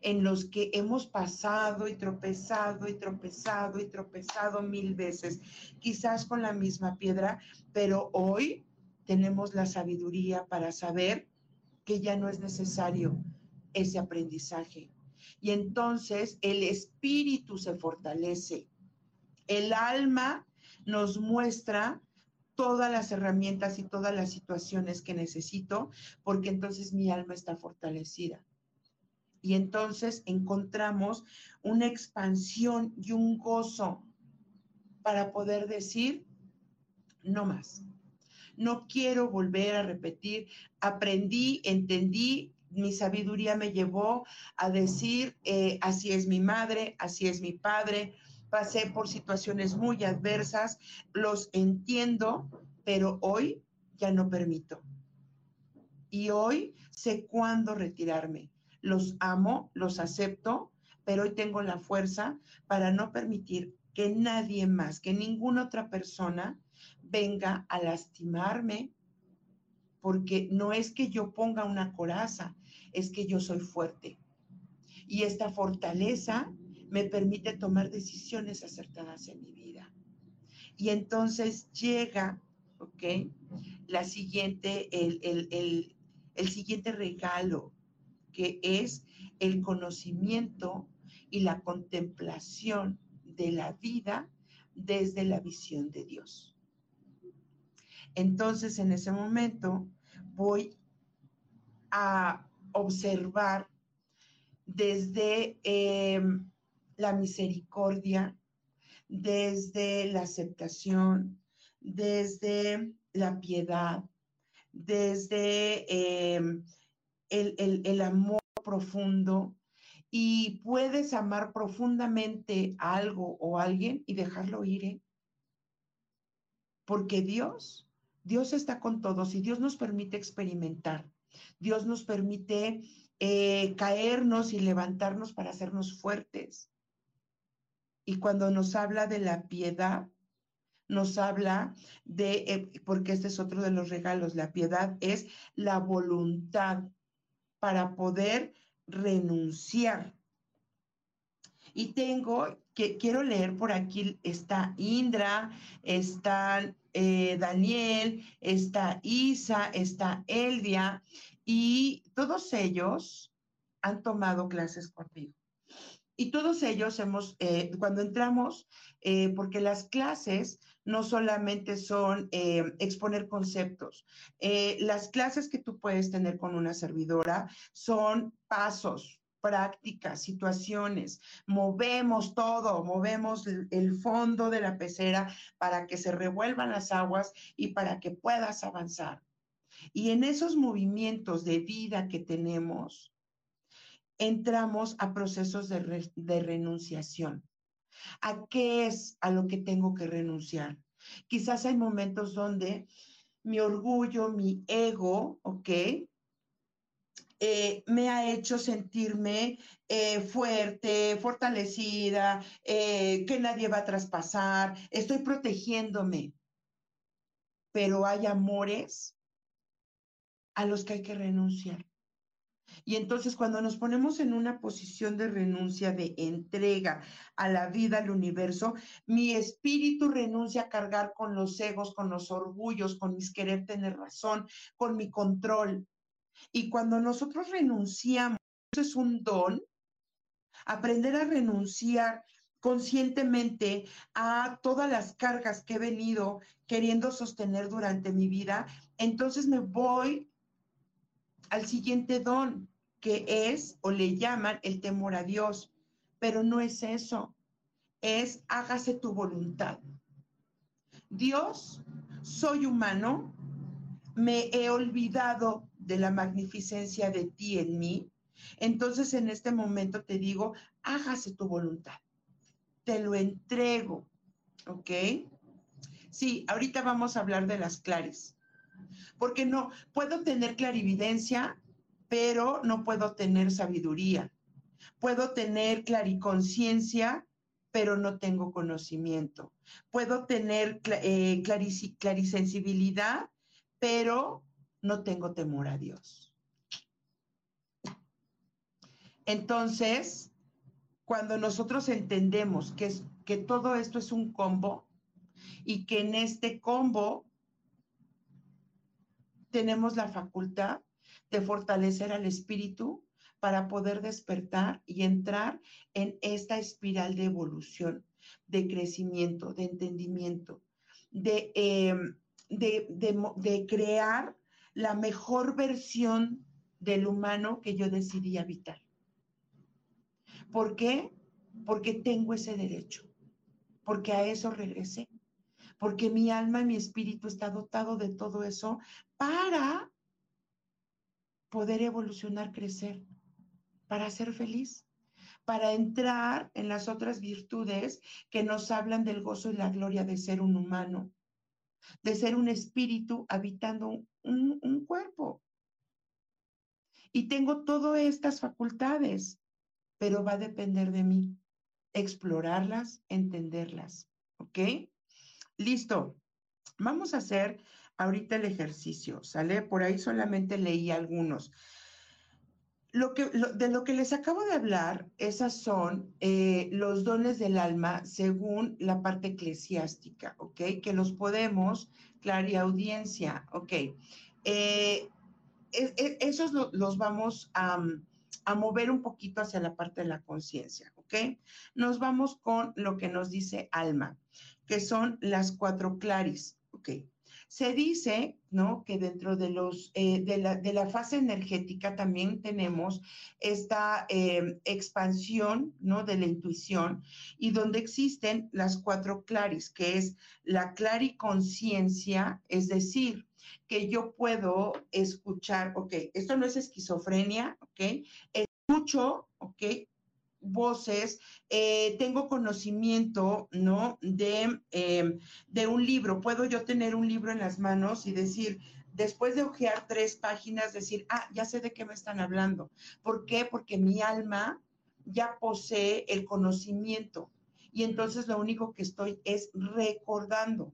en los que hemos pasado y tropezado y tropezado y tropezado mil veces, quizás con la misma piedra, pero hoy tenemos la sabiduría para saber que ya no es necesario ese aprendizaje, y entonces el espíritu se fortalece. El alma nos muestra todas las herramientas y todas las situaciones que necesito, porque entonces mi alma está fortalecida. Y entonces encontramos una expansión y un gozo para poder decir, no más. No quiero volver a repetir, aprendí, entendí, mi sabiduría me llevó a decir, eh, así es mi madre, así es mi padre, pasé por situaciones muy adversas, los entiendo, pero hoy ya no permito. Y hoy sé cuándo retirarme. Los amo, los acepto, pero hoy tengo la fuerza para no permitir que nadie más, que ninguna otra persona venga a lastimarme, porque no es que yo ponga una coraza, es que yo soy fuerte. Y esta fortaleza me permite tomar decisiones acertadas en mi vida. Y entonces llega, ¿ok? La siguiente, el, el, el siguiente regalo, que es el conocimiento y la contemplación de la vida desde la visión de Dios. Entonces, en ese momento, voy a observar desde em, la misericordia, desde la aceptación, desde la piedad, desde em, el, amor profundo y puedes amar profundamente a algo o a alguien y dejarlo ir. ¿eh? Porque Dios, Dios está con todos y Dios nos permite experimentar. Dios nos permite eh, caernos y levantarnos para hacernos fuertes. Y cuando nos habla de la piedad, nos habla de, eh, porque este es otro de los regalos, la piedad es la voluntad para poder renunciar. Y tengo, que quiero leer por aquí, está Indra, está eh, Daniel, está Isa, está Elvia, y todos ellos han tomado clases conmigo. Y todos ellos hemos, eh, cuando entramos, eh, porque las clases no solamente son eh, exponer conceptos, las clases que tú puedes tener con una servidora son pasos, prácticas, situaciones. Movemos todo, movemos el fondo de la pecera para que se revuelvan las aguas y para que puedas avanzar. Y en esos movimientos de vida que tenemos, entramos a procesos de, renunciación. ¿A qué es a lo que tengo que renunciar? Quizás hay momentos donde mi orgullo, mi ego, ¿ok? Eh, me ha hecho sentirme eh, fuerte, fortalecida, eh, que nadie va a traspasar, estoy protegiéndome. Pero hay amores a los que hay que renunciar. Y entonces cuando nos ponemos en una posición de renuncia, de entrega a la vida, al universo, mi espíritu renuncia a cargar con los egos, con los orgullos, con mis querer tener razón, con mi control. Y cuando nosotros renunciamos, es un don, aprender a renunciar conscientemente a todas las cargas que he venido queriendo sostener durante mi vida, entonces me voy al siguiente don, que es o le llaman el temor a Dios, pero no es eso, es hágase tu voluntad. Dios, soy humano, me he olvidado de la magnificencia de ti en mí, entonces en este momento te digo, hágase tu voluntad, te lo entrego, ¿ok? Sí, ahorita vamos a hablar de las clares, porque no, puedo tener clarividencia, pero no puedo tener sabiduría. Puedo tener clariconciencia, pero no tengo conocimiento. Puedo tener eh, clarisensibilidad, pero no tengo temor a Dios. Entonces, cuando nosotros entendemos que, que todo esto es un combo y que en este combo tenemos la facultad de fortalecer al espíritu para poder despertar y entrar en esta espiral de evolución, de crecimiento, de entendimiento, de, em, de, crear la mejor versión del humano que yo decidí habitar. ¿Por qué? Porque tengo ese derecho, porque a eso regresé, porque mi alma y mi espíritu está dotado de todo eso para poder evolucionar, crecer, para ser feliz, para entrar en las otras virtudes que nos hablan del gozo y la gloria de ser un humano, de ser un espíritu habitando un, cuerpo. Y tengo todas estas facultades, pero va a depender de mí explorarlas, entenderlas. ¿Ok? Listo. Vamos a hacer ahorita el ejercicio, ¿sale? Por ahí solamente leí algunos. Lo que, de lo que les acabo de hablar, esas son eh, los dones del alma según la parte eclesiástica, ¿ok? Que los podemos, audiencia, ¿ok? Eh, esos los vamos a, a mover un poquito hacia la parte de la conciencia, ¿ok? Nos vamos con lo que nos dice alma, que son las cuatro claris, ¿ok? Se dice, ¿no? Que dentro de, los, eh, de, la, fase energética también tenemos esta eh, expansión, ¿no? De la intuición y donde existen las cuatro claris, que es la clariconciencia, es decir, que yo puedo escuchar, ok, esto no es esquizofrenia, ok, escucho, ok, voces, eh, tengo conocimiento, ¿no? De, em, de un libro. Puedo yo tener un libro en las manos y decir, después de hojear tres páginas, decir, ah, ya sé de qué me están hablando. ¿Por qué? Porque mi alma ya posee el conocimiento y entonces lo único que estoy es recordando.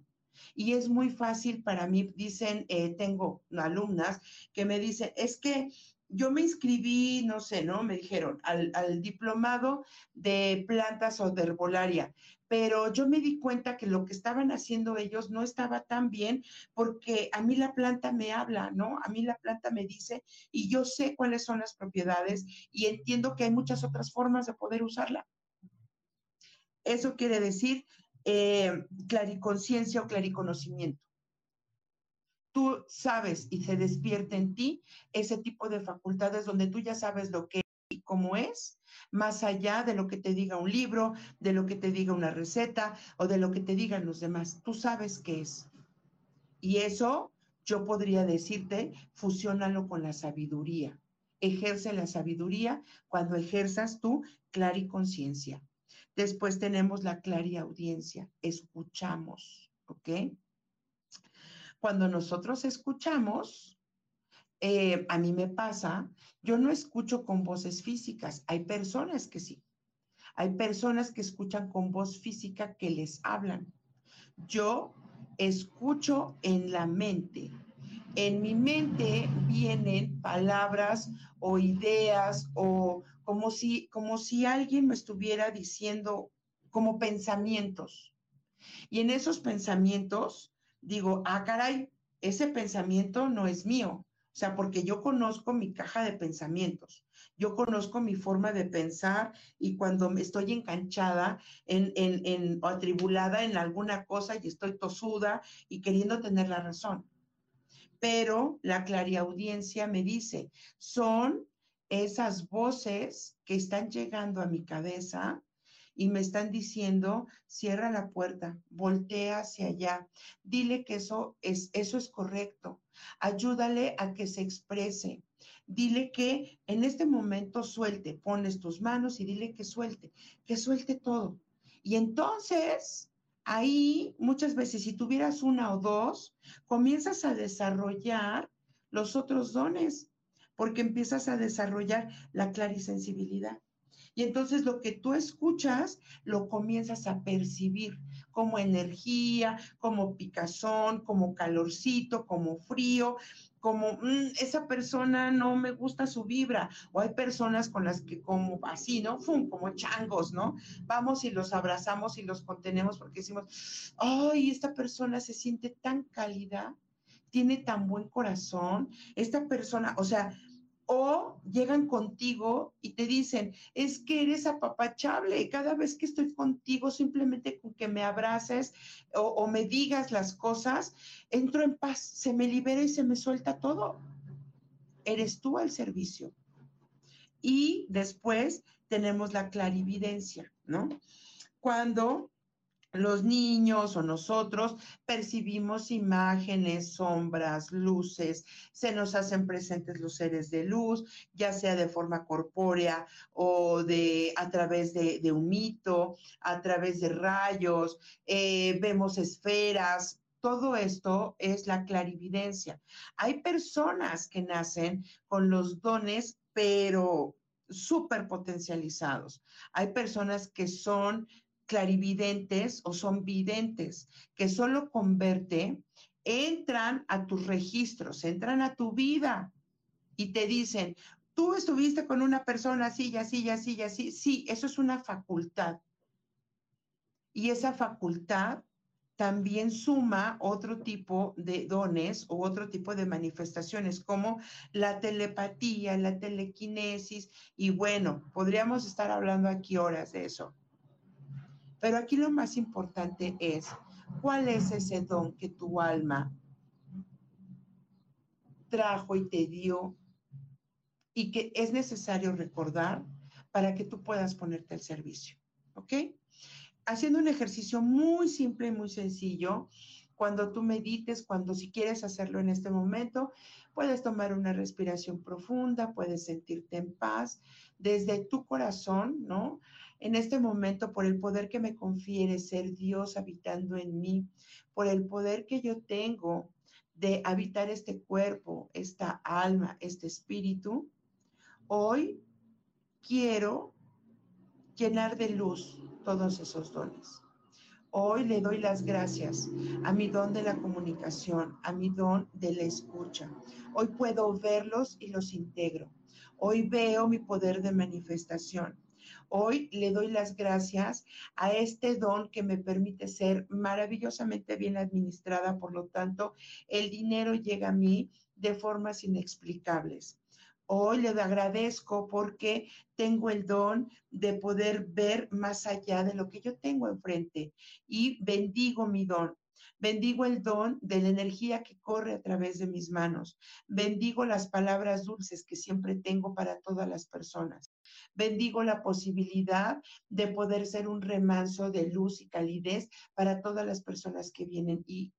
Y es muy fácil para mí, dicen, eh, tengo alumnas que me dicen, es que yo me inscribí, no sé, ¿no? Me dijeron al, diplomado de plantas o de herbolaria, pero yo me di cuenta que lo que estaban haciendo ellos no estaba tan bien porque a mí la planta me habla, ¿no? A mí la planta me dice y yo sé cuáles son las propiedades y entiendo que hay muchas otras formas de poder usarla. Eso quiere decir eh, clariconciencia o clariconocimiento tú sabes y se despierta en ti ese tipo de facultades donde tú ya sabes lo que y cómo es, más allá de lo que te diga un libro, de lo que te diga una receta o de lo que te digan los demás. Tú sabes qué es. Y eso yo podría decirte, fusiónalo con la sabiduría. Ejerce la sabiduría cuando ejerzas tu clariconciencia. Después tenemos la clariaudiencia, escuchamos, ¿ok? Cuando nosotros escuchamos, eh, a mí me pasa, yo no escucho con voces físicas, hay personas que sí, hay personas que escuchan con voz física que les hablan. Yo escucho en la mente. En mi mente vienen palabras o ideas o como si, como si alguien me estuviera diciendo como pensamientos. Y en esos pensamientos digo, ah, caray, ese pensamiento no es mío. O sea, porque yo conozco mi caja de pensamientos, yo conozco mi forma de pensar y cuando estoy enganchada en, en, o atribulada en alguna cosa y estoy tosuda y queriendo tener la razón. Pero la clariaudiencia me dice, son esas voces que están llegando a mi cabeza y me están diciendo, cierra la puerta, voltea hacia allá, dile que eso es, eso es correcto, ayúdale a que se exprese. Dile que en este momento suelte, pones tus manos y dile que suelte, que suelte todo. Y entonces, ahí muchas veces, si tuvieras una o dos, comienzas a desarrollar los otros dones, porque empiezas a desarrollar la clarisensibilidad. Y entonces lo que tú escuchas lo comienzas a percibir como energía, como picazón, como calorcito, como frío, como mm, esa persona no me gusta su vibra, o hay personas con las que como así, ¿no? Fum, como changos, ¿no? Vamos y los abrazamos y los contenemos porque decimos, ay, esta persona se siente tan cálida, tiene tan buen corazón, esta persona, o sea, o llegan contigo y te dicen, es que eres apapachable, cada vez que estoy contigo, simplemente con que me abraces o, me digas las cosas, entro en paz, se me libera y se me suelta todo. Eres tú al servicio. Y después tenemos la clarividencia, ¿no? Cuando los niños o nosotros percibimos imágenes, sombras, luces, se nos hacen presentes los seres de luz, ya sea de forma corpórea o de a través de, un mito, a través de rayos, eh, vemos esferas. Todo esto es la clarividencia. Hay personas que nacen con los dones, pero súper potencializados. Hay personas que son clarividentes o son videntes, que solo converte, entran a tus registros, entran a tu vida y te dicen, tú estuviste con una persona así y así y así y así. Sí, eso es una facultad. Y esa facultad también suma otro tipo de dones o otro tipo de manifestaciones como la telepatía, la telequinesis y bueno, podríamos estar hablando aquí horas de eso. Pero aquí lo más importante es, ¿cuál es ese don que tu alma trajo y te dio y que es necesario recordar para que tú puedas ponerte al servicio? ¿Ok? Haciendo un ejercicio muy simple y muy sencillo, cuando tú medites, cuando si quieres hacerlo en este momento, puedes tomar una respiración profunda, puedes sentirte en paz desde tu corazón, ¿no? en este momento por el poder que me confiere ser Dios habitando en mí, por el poder que yo tengo de habitar este cuerpo, esta alma, este espíritu, hoy quiero llenar de luz todos esos dones. Hoy le doy las gracias a mi don de la comunicación, a mi don de la escucha. Hoy puedo verlos y los integro. Hoy veo mi poder de manifestación. Hoy le doy las gracias a este don que me permite ser maravillosamente bien administrada, por lo tanto, el dinero llega a mí de formas inexplicables. Hoy le agradezco porque tengo el don de poder ver más allá de lo que yo tengo enfrente y bendigo mi don. Bendigo el don de la energía que corre a través de mis manos. Bendigo las palabras dulces que siempre tengo para todas las personas. Bendigo la posibilidad de poder ser un remanso de luz y calidez para todas las personas que vienen y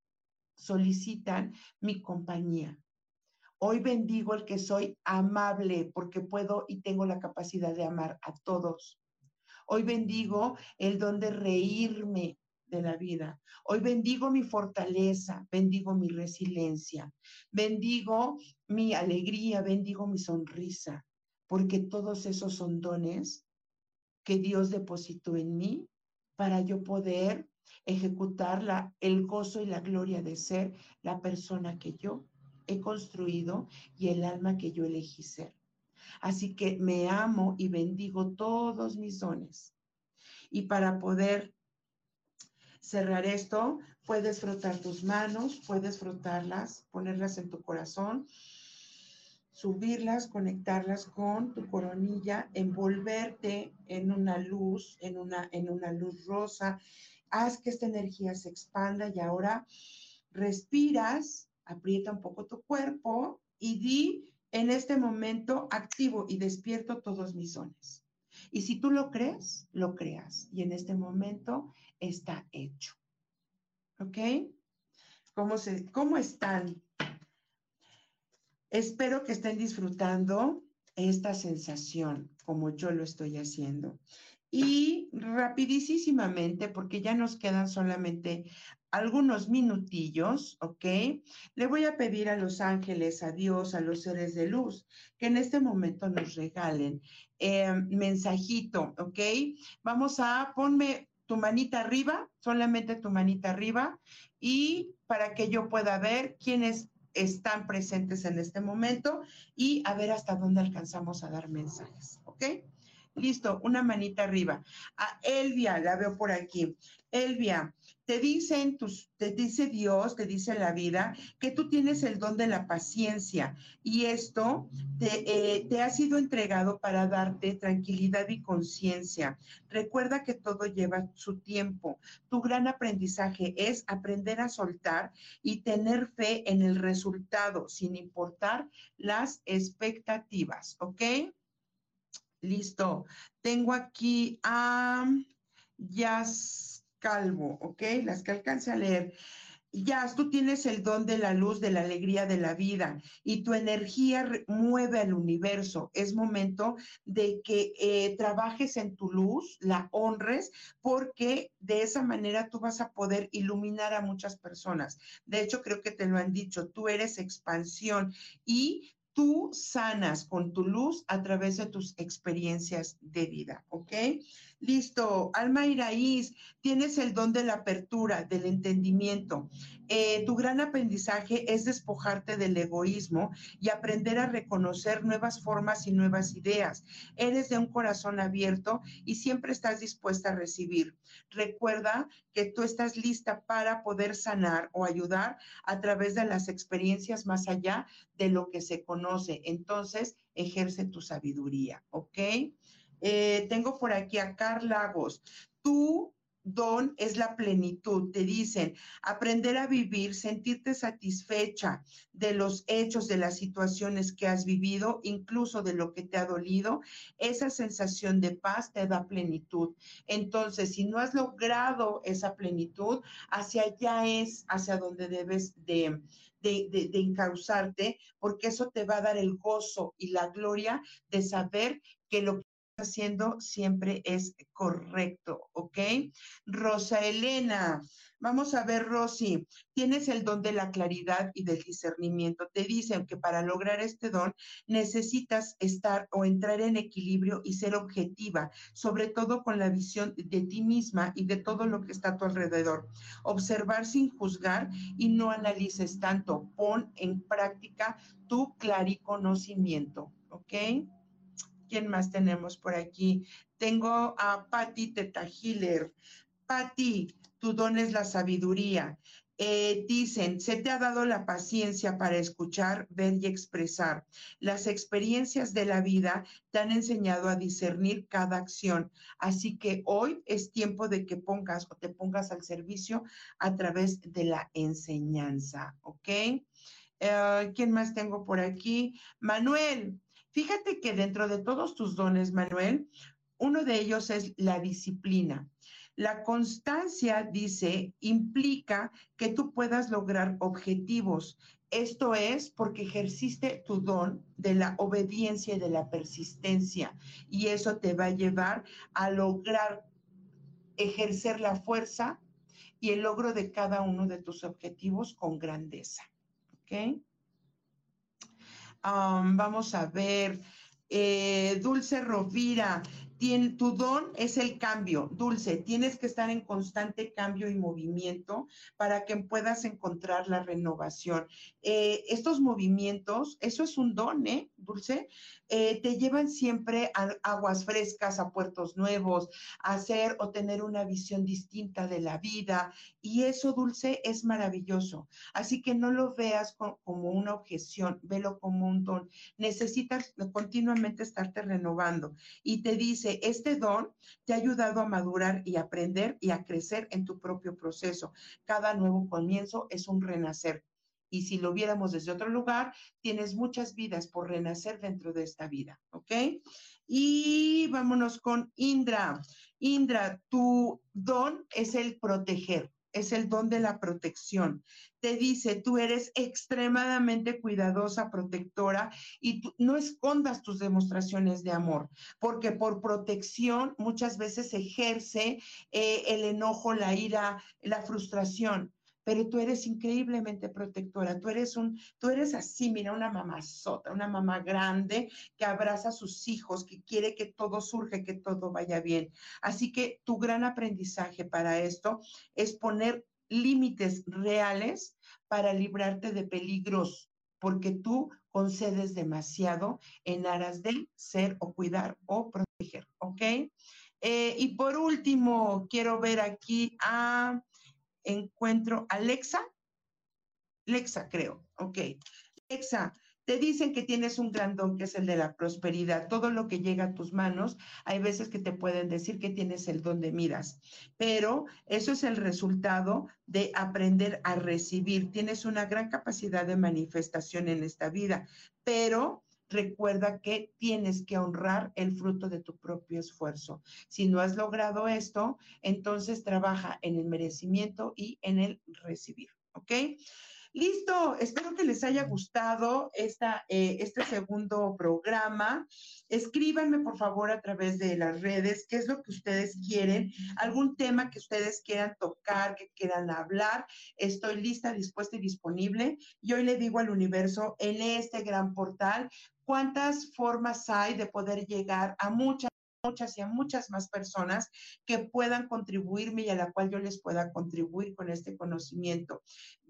solicitan mi compañía. Hoy bendigo el que soy amable porque puedo y tengo la capacidad de amar a todos. Hoy bendigo el don de reírme de la vida. Hoy bendigo mi fortaleza, bendigo mi resiliencia, bendigo mi alegría, bendigo mi sonrisa, porque todos esos son dones que Dios depositó en mí para yo poder ejecutar la, el gozo y la gloria de ser la persona que yo he construido y el alma que yo elegí ser. Así que me amo y bendigo todos mis dones. Y para poder cerrar esto, puedes frotar tus manos, puedes frotarlas, ponerlas en tu corazón, subirlas, conectarlas con tu coronilla, envolverte en una luz, en una, en una luz rosa. Haz que esta energía se expanda y ahora respiras, aprieta un poco tu cuerpo y di en este momento activo y despierto todos mis dones. Y si tú lo crees, lo creas. Y en este momento está hecho. ¿Ok? ¿Cómo, se, cómo están? Espero que estén disfrutando esta sensación como yo lo estoy haciendo. Y rapidísimamente, porque ya nos quedan solamente algunos minutillos, ¿ok? Le voy a pedir a los ángeles, a Dios, a los seres de luz, que en este momento nos regalen eh, mensajito, ¿ok? Vamos a, ponme tu manita arriba, solamente tu manita arriba, y para que yo pueda ver quiénes están presentes en este momento y a ver hasta dónde alcanzamos a dar mensajes, ¿ok? Listo, una manita arriba. A Elvia, la veo por aquí. Elvia, te dicen tus, te dice Dios, te dice la vida, que tú tienes el don de la paciencia y esto te, eh, te ha sido entregado para darte tranquilidad y conciencia. Recuerda que todo lleva su tiempo. Tu gran aprendizaje es aprender a soltar y tener fe en el resultado, sin importar las expectativas, ¿ok? Listo. Tengo aquí a Yas Calvo, ¿ok? Las que alcance a leer ya tú tienes el don de la luz, de la alegría de la vida y tu energía mueve al universo. Es momento de que eh, trabajes en tu luz, la honres, porque de esa manera tú vas a poder iluminar a muchas personas. De hecho, creo que te lo han dicho, tú eres expansión y tú sanas con tu luz a través de tus experiencias de vida, ¿ok? Listo, alma y raíz, tienes el don de la apertura, del entendimiento. Eh, tu gran aprendizaje es despojarte del egoísmo y aprender a reconocer nuevas formas y nuevas ideas. Eres de un corazón abierto y siempre estás dispuesta a recibir. Recuerda que tú estás lista para poder sanar o ayudar a través de las experiencias más allá de lo que se conoce. Entonces, ejerce tu sabiduría, ¿ok? Eh, tengo por aquí a Carl Lagos. Tú don es la plenitud. Te dicen, aprender a vivir, sentirte satisfecha de los hechos, de las situaciones que has vivido, incluso de lo que te ha dolido. Esa sensación de paz te da plenitud. Entonces, si no has logrado esa plenitud, hacia allá es hacia donde debes de, de, de, encauzarte, porque eso te va a dar el gozo y la gloria de saber que lo que haciendo siempre es correcto, ¿ok? Rosa Elena, vamos a ver, Rosy, tienes el don de la claridad y del discernimiento. Te dicen que para lograr este don necesitas estar o entrar en equilibrio y ser objetiva, sobre todo con la visión de ti misma y de todo lo que está a tu alrededor. Observar sin juzgar y no analices tanto. Pon en práctica tu clariconocimiento, ¿ok? ¿Quién más tenemos por aquí? Tengo a Patti Teta Hiller. Patti, tu don es la sabiduría. Eh, dicen, se te ha dado la paciencia para escuchar, ver y expresar. Las experiencias de la vida te han enseñado a discernir cada acción. Así que hoy es tiempo de que pongas o te pongas al servicio a través de la enseñanza, ¿ok? Eh, ¿Quién más tengo por aquí? Manuel, Fíjate que dentro de todos tus dones, Manuel, uno de ellos es la disciplina. La constancia, dice, implica que tú puedas lograr objetivos. Esto es porque ejerciste tu don de la obediencia y de la persistencia. Y eso te va a llevar a lograr ejercer la fuerza y el logro de cada uno de tus objetivos con grandeza. ¿Ok? Vamos a ver, eh, Dulce Rovira, tu don es el cambio, Dulce, tienes que estar en constante cambio y movimiento para que puedas encontrar la renovación. Eh, estos movimientos, eso es un don, ¿eh, Dulce? Eh, te llevan siempre a aguas frescas, a puertos nuevos, a hacer o tener una visión distinta de la vida. Y eso, Dulce, es maravilloso. Así que no lo veas como una objeción, velo como un don. Necesitas continuamente estarte renovando. Y te dice, este don te ha ayudado a madurar y aprender y a crecer en tu propio proceso. Cada nuevo comienzo es un renacer. Y si lo viéramos desde otro lugar, tienes muchas vidas por renacer dentro de esta vida, ¿ok? Y vámonos con Indra. Indra, tu don es el proteger, es el don de la protección. Te dice, tú eres extremadamente cuidadosa, protectora y no escondas tus demostraciones de amor, porque por protección muchas veces ejerce eh, el enojo, la ira, la frustración pero tú eres increíblemente protectora, tú eres un, tú eres así, mira, una mamá sota, una mamá grande que abraza a sus hijos, que quiere que todo surge, que todo vaya bien. Así que tu gran aprendizaje para esto es poner límites reales para librarte de peligros, porque tú concedes demasiado en aras de ser o cuidar o proteger, ¿ok? Eh, y por último, quiero ver aquí a encuentro Alexa. Alexa, creo. Ok. Alexa, te dicen que tienes un gran don que es el de la prosperidad. Todo lo que llega a tus manos, hay veces que te pueden decir que tienes el don de miras, pero eso es el resultado de aprender a recibir. Tienes una gran capacidad de manifestación en esta vida, pero recuerda que tienes que honrar el fruto de tu propio esfuerzo. Si no has logrado esto, entonces trabaja en el merecimiento y en el recibir, ¿ok? Listo, espero que les haya gustado esta, eh, este segundo programa. Escríbanme por favor a través de las redes qué es lo que ustedes quieren, algún tema que ustedes quieran tocar, que quieran hablar. Estoy lista, dispuesta y disponible. Y hoy le digo al universo en este gran portal cuántas formas hay de poder llegar a muchas muchas y a muchas más personas que puedan contribuirme y a la cual yo les pueda contribuir con este conocimiento.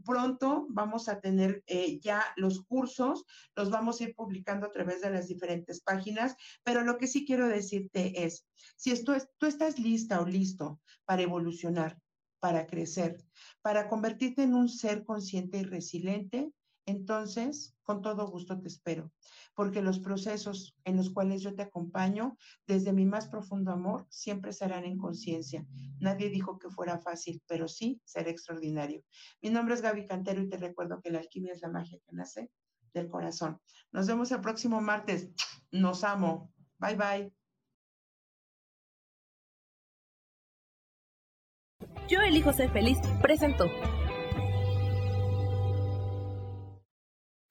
Pronto vamos a tener eh, ya los cursos, los vamos a ir publicando a través de las diferentes páginas, pero lo que sí quiero decirte es, si tú estás lista o listo para evolucionar, para crecer, para convertirte en un ser consciente y resiliente, entonces, con todo gusto te espero, porque los procesos en los cuales yo te acompaño, desde mi más profundo amor, siempre serán en conciencia. Nadie dijo que fuera fácil, pero sí será extraordinario. Mi nombre es Gaby Cantero y te recuerdo que la alquimia es la magia que nace del corazón. Nos vemos el próximo martes. Nos amo. Bye bye. Yo elijo ser feliz. Presento.